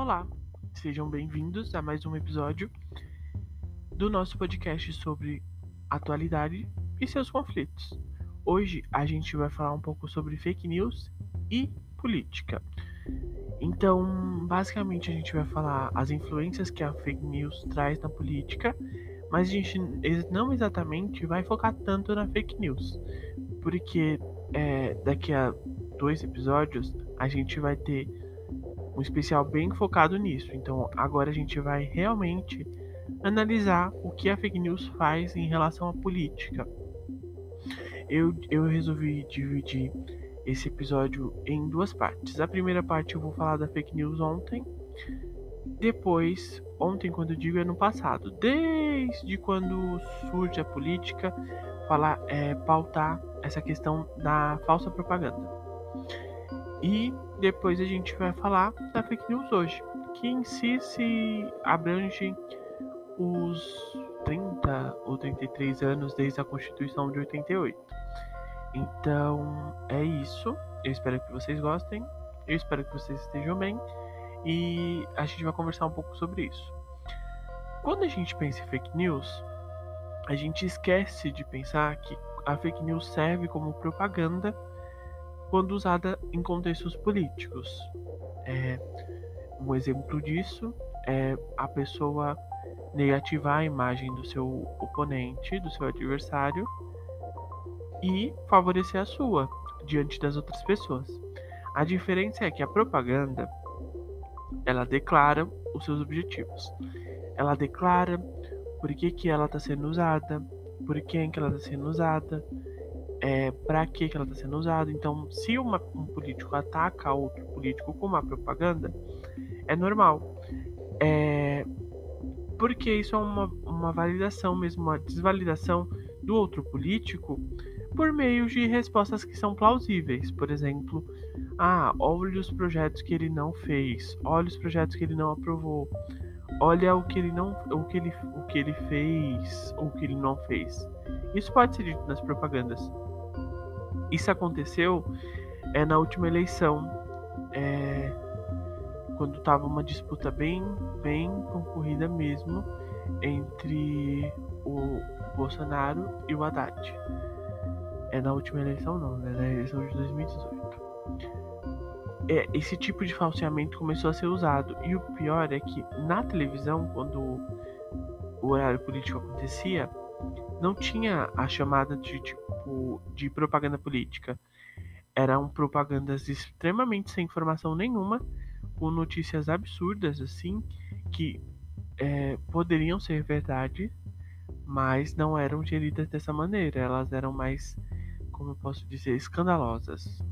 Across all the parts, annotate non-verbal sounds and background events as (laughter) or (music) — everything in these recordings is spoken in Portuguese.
Olá, sejam bem-vindos a mais um episódio do nosso podcast sobre atualidade e seus conflitos. Hoje a gente vai falar um pouco sobre fake news e política. Então, basicamente, a gente vai falar as influências que a fake news traz na política, mas a gente não exatamente vai focar tanto na fake news, porque é, daqui a dois episódios a gente vai ter um especial bem focado nisso. Então, agora a gente vai realmente analisar o que a fake news faz em relação à política. Eu, eu resolvi dividir esse episódio em duas partes. A primeira parte eu vou falar da fake news ontem. Depois, ontem, quando eu digo é no passado, desde quando surge a política, falar, é, pautar essa questão da falsa propaganda. E depois a gente vai falar da fake news hoje, que em si se abrange os 30 ou 33 anos desde a Constituição de 88. Então é isso. Eu espero que vocês gostem. Eu espero que vocês estejam bem. E a gente vai conversar um pouco sobre isso. Quando a gente pensa em fake news, a gente esquece de pensar que a fake news serve como propaganda quando usada em contextos políticos. É, um exemplo disso é a pessoa negativar a imagem do seu oponente, do seu adversário, e favorecer a sua diante das outras pessoas. A diferença é que a propaganda ela declara os seus objetivos. Ela declara por que, que ela está sendo usada, por quem que ela está sendo usada, é, para que, ela está sendo usada. Então, se uma, um político ataca outro político com uma propaganda, é normal. É, porque isso é uma, uma validação mesmo, uma desvalidação do outro político por meio de respostas que são plausíveis. Por exemplo, ah, olha os projetos que ele não fez, olha os projetos que ele não aprovou, olha o que ele não, o que ele, o que ele fez, ou o que ele não fez. Isso pode ser dito nas propagandas. Isso aconteceu é na última eleição, é, quando estava uma disputa bem, bem concorrida mesmo entre o Bolsonaro e o Haddad. É na última eleição não, né? Na eleição de 2018. É, esse tipo de falseamento começou a ser usado. E o pior é que na televisão, quando o horário político acontecia, não tinha a chamada de tipo de propaganda política. Eram propagandas extremamente sem informação nenhuma, com notícias absurdas assim, que é, poderiam ser verdade, mas não eram geridas dessa maneira. Elas eram mais como eu posso dizer, escandalosas.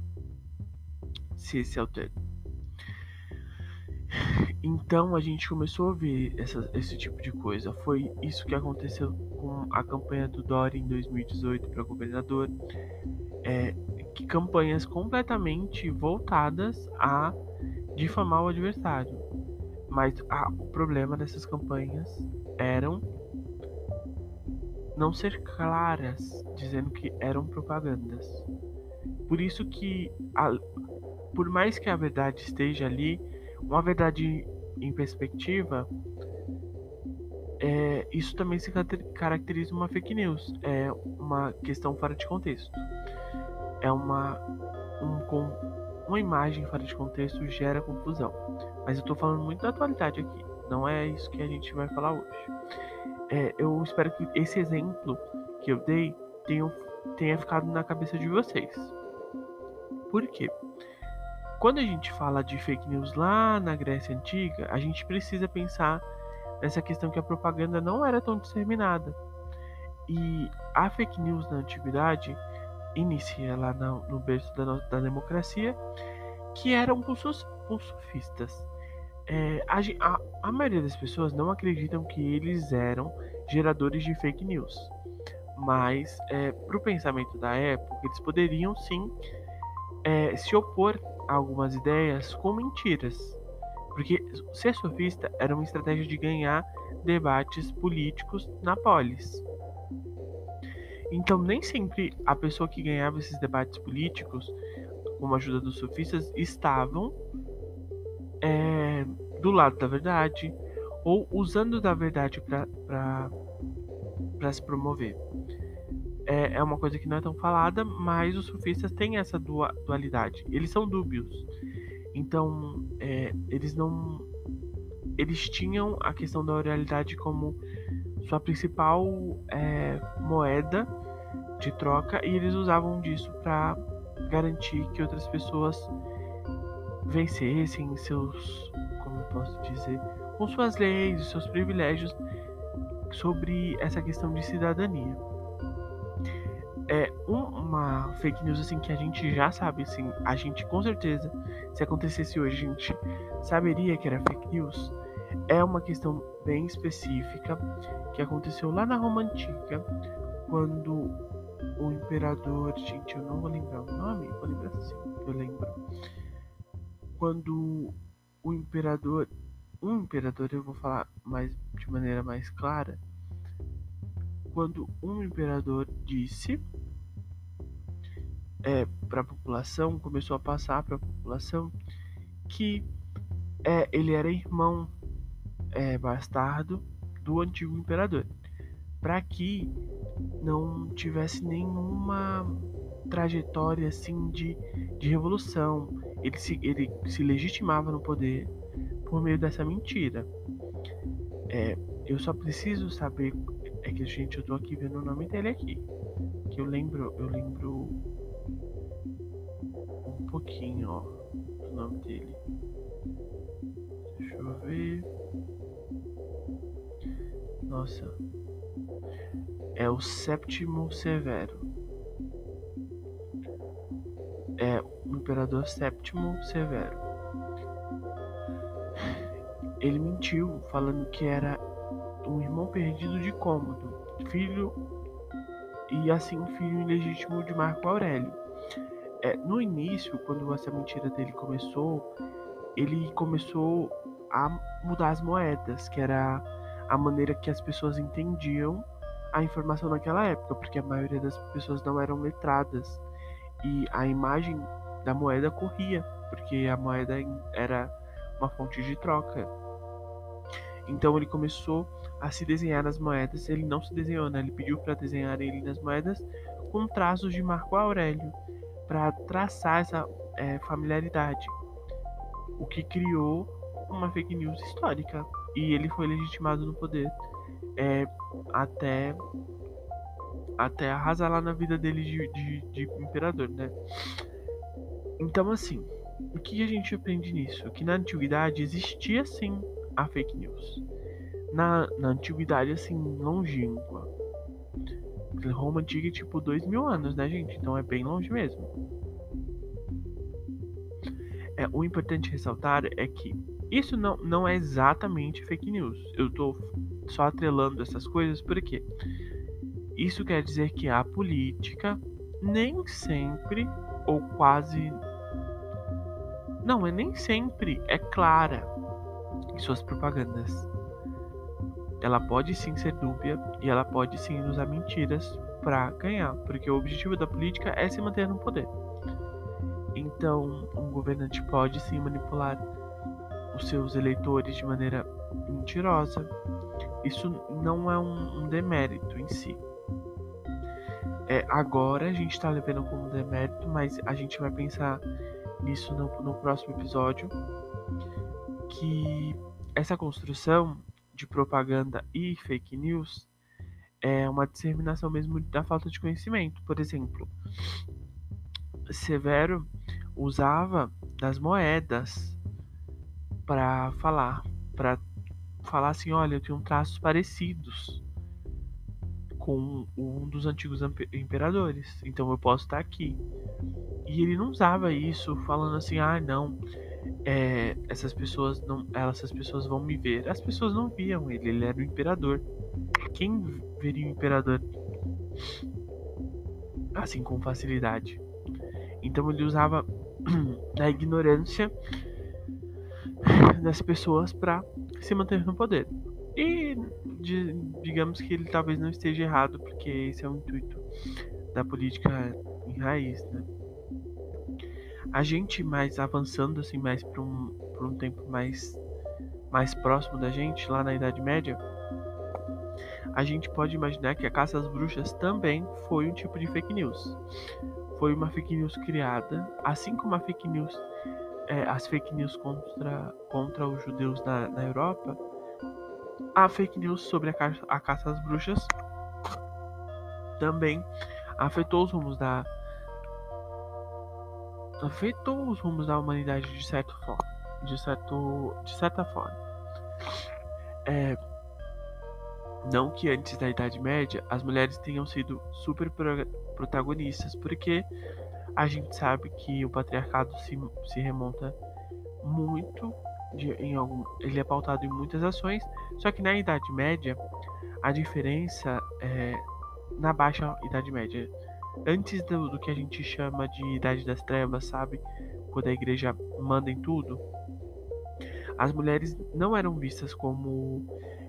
Se esse é o termo. Então a gente começou a ver essa, esse tipo de coisa. Foi isso que aconteceu com a campanha do Dori em 2018 para governador. É, que campanhas completamente voltadas a difamar o adversário. Mas ah, o problema dessas campanhas eram não ser claras, dizendo que eram propagandas. Por isso que, a, por mais que a verdade esteja ali, uma verdade em perspectiva, é, isso também se caracteriza uma fake news, é uma questão fora de contexto. É uma um, com, uma imagem fora de contexto gera confusão. Mas eu estou falando muito da atualidade aqui, não é isso que a gente vai falar hoje é, eu espero que esse exemplo que eu dei tenha, tenha ficado na cabeça de vocês. Por quê? Quando a gente fala de fake news lá na Grécia Antiga, a gente precisa pensar nessa questão que a propaganda não era tão disseminada. E a fake news na antiguidade inicia lá no, no berço da, da democracia, que eram com, com sofistas. É, a, a, a, maioria das pessoas não acreditam que eles eram geradores de fake news. Mas, é, para o pensamento da época, eles poderiam sim é, se opor algumas ideias com mentiras. Porque ser sofista era uma estratégia de ganhar debates políticos na polis. Então, nem sempre a pessoa que ganhava esses debates políticos, com a ajuda dos sofistas, estavam é, do lado da verdade ou usando da verdade para se promover. É, é uma coisa que não é tão falada, mas os sufistas têm essa dualidade. Eles são dúbios. Então, é, eles não. Eles tinham a questão da oralidade como sua principal é, moeda de troca e eles usavam disso para garantir que outras pessoas vencessem seus, como posso dizer, com suas leis, seus privilégios sobre essa questão de cidadania. É uma fake news assim que a gente já sabe, assim, a gente com certeza, se acontecesse hoje, a gente saberia que era fake news. É uma questão bem específica que aconteceu lá na Roma antiga, quando o imperador, gente, eu não vou lembrar o nome, vou lembrar assim, eu lembro. Quando o imperador, um imperador, eu vou falar mais de maneira mais clara, quando um imperador disse é, para a população, começou a passar para a população que é, ele era irmão é, bastardo do antigo imperador, para que não tivesse nenhuma trajetória assim de, de revolução. Ele se, ele se legitimava no poder por meio dessa mentira. É, eu só preciso saber é que gente eu tô aqui vendo o nome dele aqui, que eu lembro, eu lembro pouquinho, ó, do nome dele. Deixa eu ver. Nossa. É o Sétimo Severo. É o Imperador Sétimo Severo. Ele mentiu falando que era um irmão perdido de Cômodo, filho e assim filho ilegítimo de Marco Aurélio. É, no início, quando essa mentira dele começou, ele começou a mudar as moedas, que era a maneira que as pessoas entendiam a informação naquela época, porque a maioria das pessoas não eram letradas e a imagem da moeda corria, porque a moeda era uma fonte de troca. Então ele começou a se desenhar nas moedas, ele não se desenhou, né? ele pediu para desenhar ele nas moedas com traços de Marco Aurélio, para traçar essa é, familiaridade, o que criou uma fake news histórica e ele foi legitimado no poder é, até até arrasar lá na vida dele de, de, de, imperador, né? Então assim, o que a gente aprende nisso? Que na antiguidade existia sim a fake news. Na, na antiguidade, assim, longínqua. Roma antiga é tipo dois mil anos, né, gente? Então é bem longe mesmo. É, o importante ressaltar é que isso não, não é exatamente fake news. Eu tô só atrelando essas coisas porque isso quer dizer que a política nem sempre ou quase não é nem sempre é clara em suas propagandas. Ela pode sim ser dúbia e ela pode sim usar mentiras para ganhar, porque o objetivo da política é se manter no poder. Então, um governante pode sim manipular os seus eleitores de maneira mentirosa. Isso não é um, um demérito em si. É, agora a gente está levando como demérito, mas a gente vai pensar nisso no, no próximo episódio. Que essa construção de propaganda e fake news é uma disseminação mesmo da falta de conhecimento. Por exemplo, Severo usava das moedas para falar, para falar assim, olha, eu tenho traços parecidos com um dos antigos imperadores, então eu posso estar aqui. E ele não usava isso falando assim, ah, não, é, essas pessoas não, essas pessoas vão me ver. As pessoas não viam ele, ele era o imperador. Quem veria o imperador assim com facilidade? Então ele usava (clears throat) da ignorância das pessoas para se manter no poder. E de, digamos que ele talvez não esteja errado, porque esse é o intuito da política em raiz, né? A gente mais avançando assim mais para um, um tempo mais mais próximo da gente, lá na Idade Média, a gente pode imaginar que a caça às bruxas também foi um tipo de fake news. Foi uma fake news criada, assim como a fake news, é, as fake news contra, contra os judeus na, na Europa, a fake news sobre a, caça, a caça às bruxas também afetou os rumos da afetou os rumos da humanidade de certa forma, de certo, de certa forma. É, não que antes da Idade Média as mulheres tenham sido super protagonistas, porque a gente sabe que o patriarcado se, se remonta muito de, em algum, ele é pautado em muitas ações, só que na Idade Média a diferença é na baixa Idade Média, antes do, do que a gente chama de Idade das Trevas, sabe, quando a igreja manda em tudo, as mulheres não eram vistas como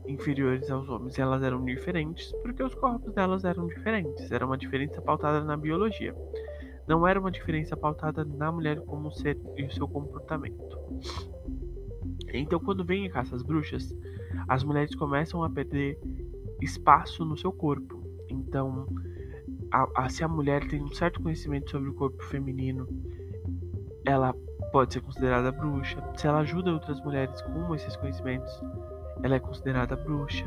inferiores aos homens, elas eram diferentes porque os corpos delas eram diferentes, era uma diferença pautada na biologia. Não era uma diferença pautada na mulher como ser e o seu comportamento. Então, quando vem a caça às bruxas, as mulheres começam a perder espaço no seu corpo. Então, a, a, se a mulher tem um certo conhecimento sobre o corpo feminino, ela pode ser considerada bruxa. Se ela ajuda outras mulheres com esses conhecimentos, ela é considerada bruxa.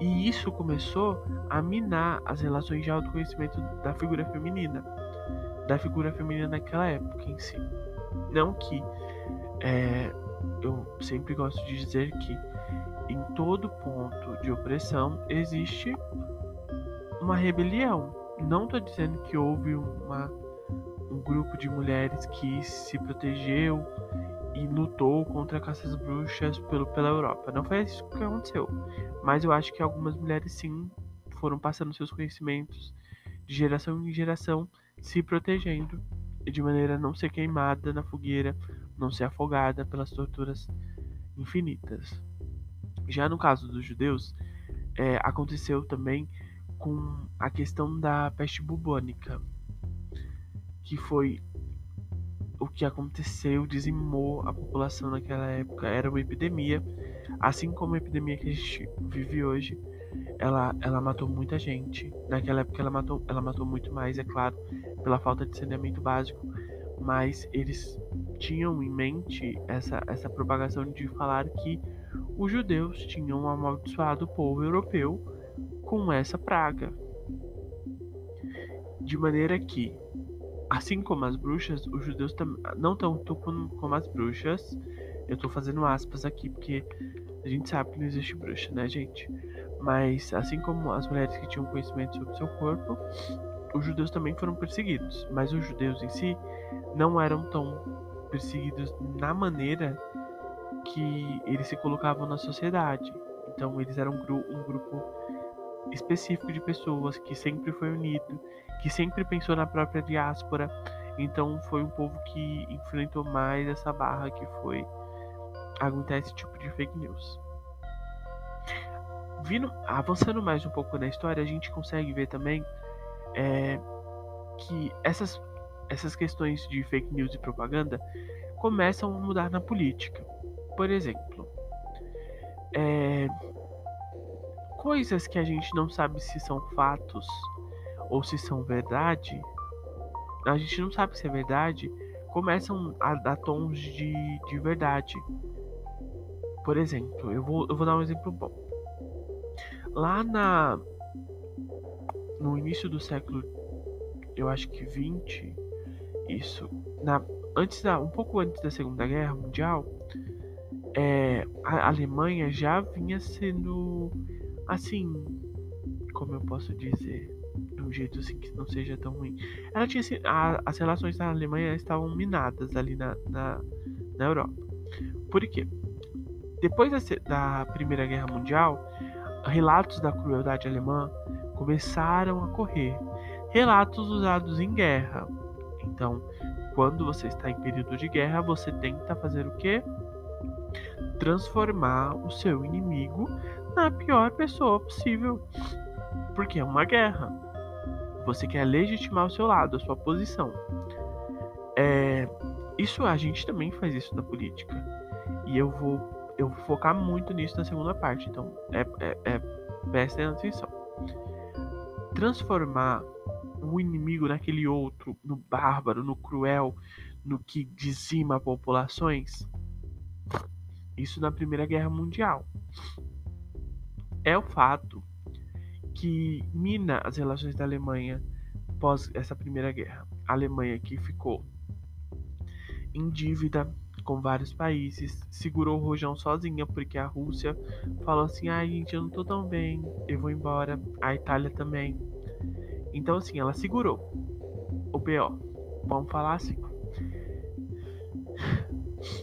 E isso começou a minar as relações de autoconhecimento da figura feminina da figura feminina naquela época em si. Não que é, eu sempre gosto de dizer que em todo ponto de opressão existe uma rebelião. Não estou dizendo que houve uma, um grupo de mulheres que se protegeu e lutou contra caças bruxas pelo, pela Europa. Não foi isso que aconteceu. Mas eu acho que algumas mulheres sim foram passando seus conhecimentos de geração em geração se protegendo de maneira a não ser queimada na fogueira, não ser afogada pelas torturas infinitas. Já no caso dos judeus, é, aconteceu também com a questão da peste bubônica, que foi o que aconteceu, dizimou a população naquela época. Era uma epidemia, assim como a epidemia que a gente vive hoje ela, ela matou muita gente. Naquela época ela matou, ela matou muito mais, é claro, pela falta de saneamento básico. Mas eles tinham em mente essa, essa propagação de falar que os judeus tinham amaldiçoado o povo europeu com essa praga. De maneira que, assim como as bruxas, os judeus não tanto como as bruxas. Eu tô fazendo aspas aqui porque a gente sabe que não existe bruxa, né, gente? Mas, assim como as mulheres que tinham conhecimento sobre seu corpo, os judeus também foram perseguidos. Mas os judeus em si não eram tão perseguidos na maneira que eles se colocavam na sociedade. Então, eles eram um grupo específico de pessoas que sempre foi unido, que sempre pensou na própria diáspora. Então, foi um povo que enfrentou mais essa barra que foi aguentar esse tipo de fake news vindo, avançando mais um pouco na história, a gente consegue ver também é, que essas, essas questões de fake news e propaganda começam a mudar na política. Por exemplo, é, coisas que a gente não sabe se são fatos ou se são verdade, a gente não sabe se é verdade, começam a dar tons de, de verdade. Por exemplo, eu vou, eu vou dar um exemplo bom. Lá na no início do século, eu acho que 20, isso, na antes da um pouco antes da Segunda Guerra Mundial, é, a Alemanha já vinha sendo assim, como eu posso dizer, de um jeito assim que não seja tão ruim. Ela tinha a, as relações da Alemanha estavam minadas ali na, na, na Europa. Por quê? Depois da, da Primeira Guerra Mundial, relatos da crueldade alemã começaram a correr. Relatos usados em guerra. Então, quando você está em período de guerra, você tenta fazer o quê? Transformar o seu inimigo na pior pessoa possível. Porque é uma guerra. Você quer legitimar o seu lado, a sua posição. É, isso a gente também faz isso na política. E eu vou eu vou focar muito nisso na segunda parte, então é, é, é prestem atenção. Transformar o inimigo naquele outro, no bárbaro, no cruel, no que dizima populações, isso na Primeira Guerra Mundial. É o fato que mina as relações da Alemanha pós essa Primeira Guerra. A Alemanha que ficou em dívida com vários países, segurou o rojão sozinha porque a Rússia falou assim: "Ai, gente, eu não tô tão bem, eu vou embora". A Itália também. Então assim, ela segurou o BO. Vamos falar assim.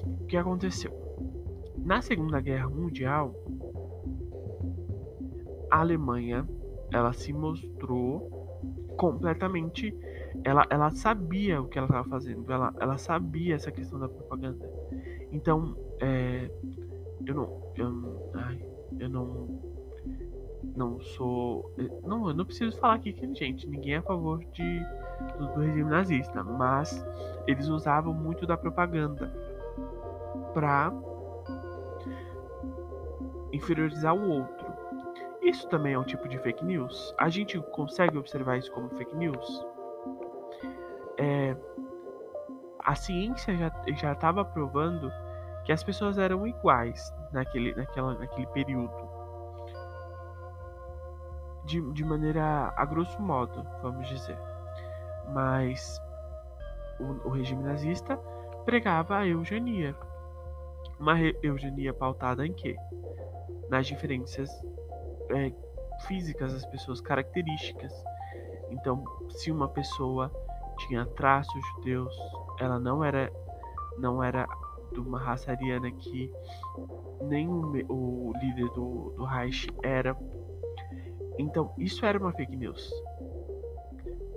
O que aconteceu? Na Segunda Guerra Mundial, a Alemanha ela se mostrou completamente. Ela, ela sabia o que ela estava fazendo, ela, ela sabia essa questão da propaganda. Então, é, eu não. Eu, ai, eu não. Não sou. Não, eu não preciso falar aqui que, gente, ninguém é a favor de, do, do regime nazista, mas eles usavam muito da propaganda para inferiorizar o outro. Isso também é um tipo de fake news? A gente consegue observar isso como fake news? É, a ciência já estava provando que as pessoas eram iguais naquele, naquela, naquele período. De, de maneira a grosso modo, vamos dizer. Mas o, o regime nazista pregava a eugenia. Uma eugenia pautada em quê? Nas diferenças é, físicas das pessoas, características. Então, se uma pessoa tinha traços judeus, ela não era não era de uma raça ariana que nem o, líder do, do Reich era. Então, isso era uma fake news.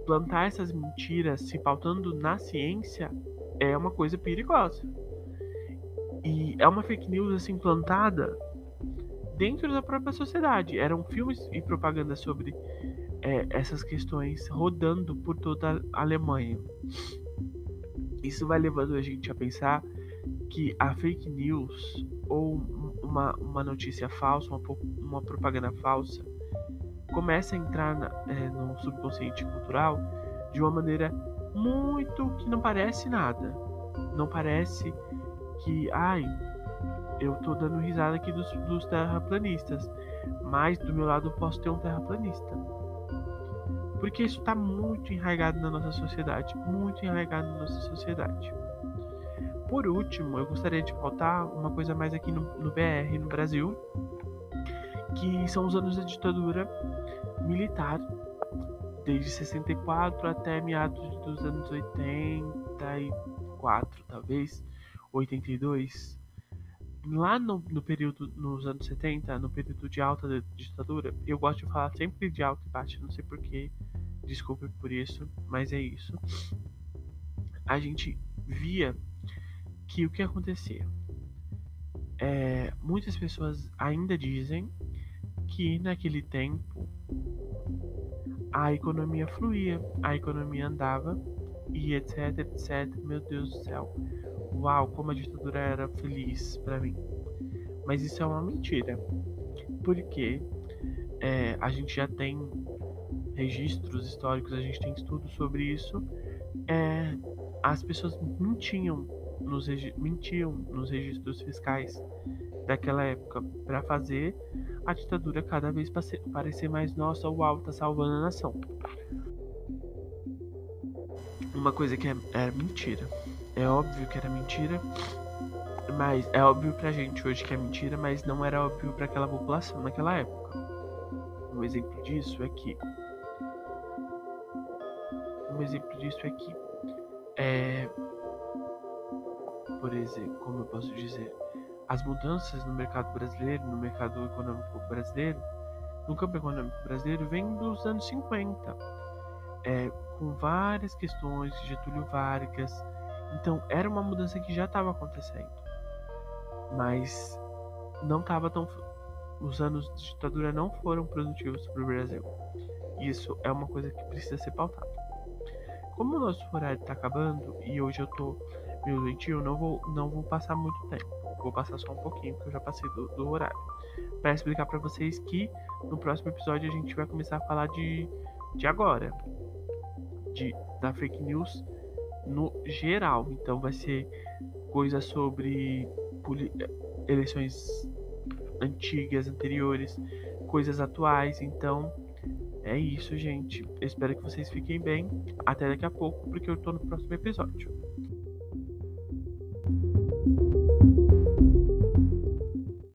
Plantar essas mentiras se pautando na ciência é uma coisa perigosa. E é uma fake news assim plantada dentro da própria sociedade. Eram filmes e propaganda sobre é, essas questões rodando por toda a Alemanha. Isso vai levando a gente a pensar que a fake news ou uma, uma notícia falsa, uma, uma propaganda falsa, começa a entrar na, é, no subconsciente cultural de uma maneira muito que não parece nada. Não parece que, ai, eu tô dando risada aqui dos, dos terraplanistas, mas do meu lado eu posso ter um terraplanista. Porque isso está muito enraizado na nossa sociedade, muito enraizado na nossa sociedade. Por último, eu gostaria de pautar uma coisa mais aqui no, no BR, no Brasil, que são os anos da ditadura militar, desde 64 até meados dos anos 84, talvez, 82 lá no, no, período, nos anos 70, no período de alta da ditadura, eu gosto de falar sempre de alta e baixa, não sei porquê, desculpe por isso, mas é isso. A gente via que o que acontecia? É, muitas pessoas ainda dizem que naquele tempo a economia fluía, a economia andava e etc, etc. Meu Deus do céu uau, como a ditadura era feliz para mim. Mas isso é uma mentira. Porque é, a gente já tem registros históricos, a gente tem estudos sobre isso. É, as pessoas mentiam nos, mentiam nos registros fiscais daquela época para fazer a ditadura cada vez parecer mais nossa, uau, tá salvando a nação. Uma coisa que é, é mentira. É óbvio que era mentira, mas é óbvio pra gente hoje que é mentira, mas não era óbvio para aquela população naquela época. Um exemplo disso é que um exemplo disso é que é por exemplo, como eu posso dizer, as mudanças no mercado brasileiro, no mercado econômico brasileiro, no campo econômico brasileiro, vem dos anos 50, é, com várias questões de Getúlio Vargas, então era uma mudança que já estava acontecendo, mas não estava tão. Os anos de ditadura não foram produtivos para o Brasil. Isso é uma coisa que precisa ser pautada. Como o nosso horário está acabando e hoje eu estou meu doentio, não vou, não vou passar muito tempo. Vou passar só um pouquinho, porque eu já passei do, do horário. Para explicar para vocês que no próximo episódio a gente vai começar a falar de, de agora. De, da fake news no geral. Então vai ser coisas sobre eleições antigas, anteriores, coisas atuais. Então é isso, gente. Eu espero que vocês fiquem bem. Até daqui a pouco, porque eu tô no próximo episódio.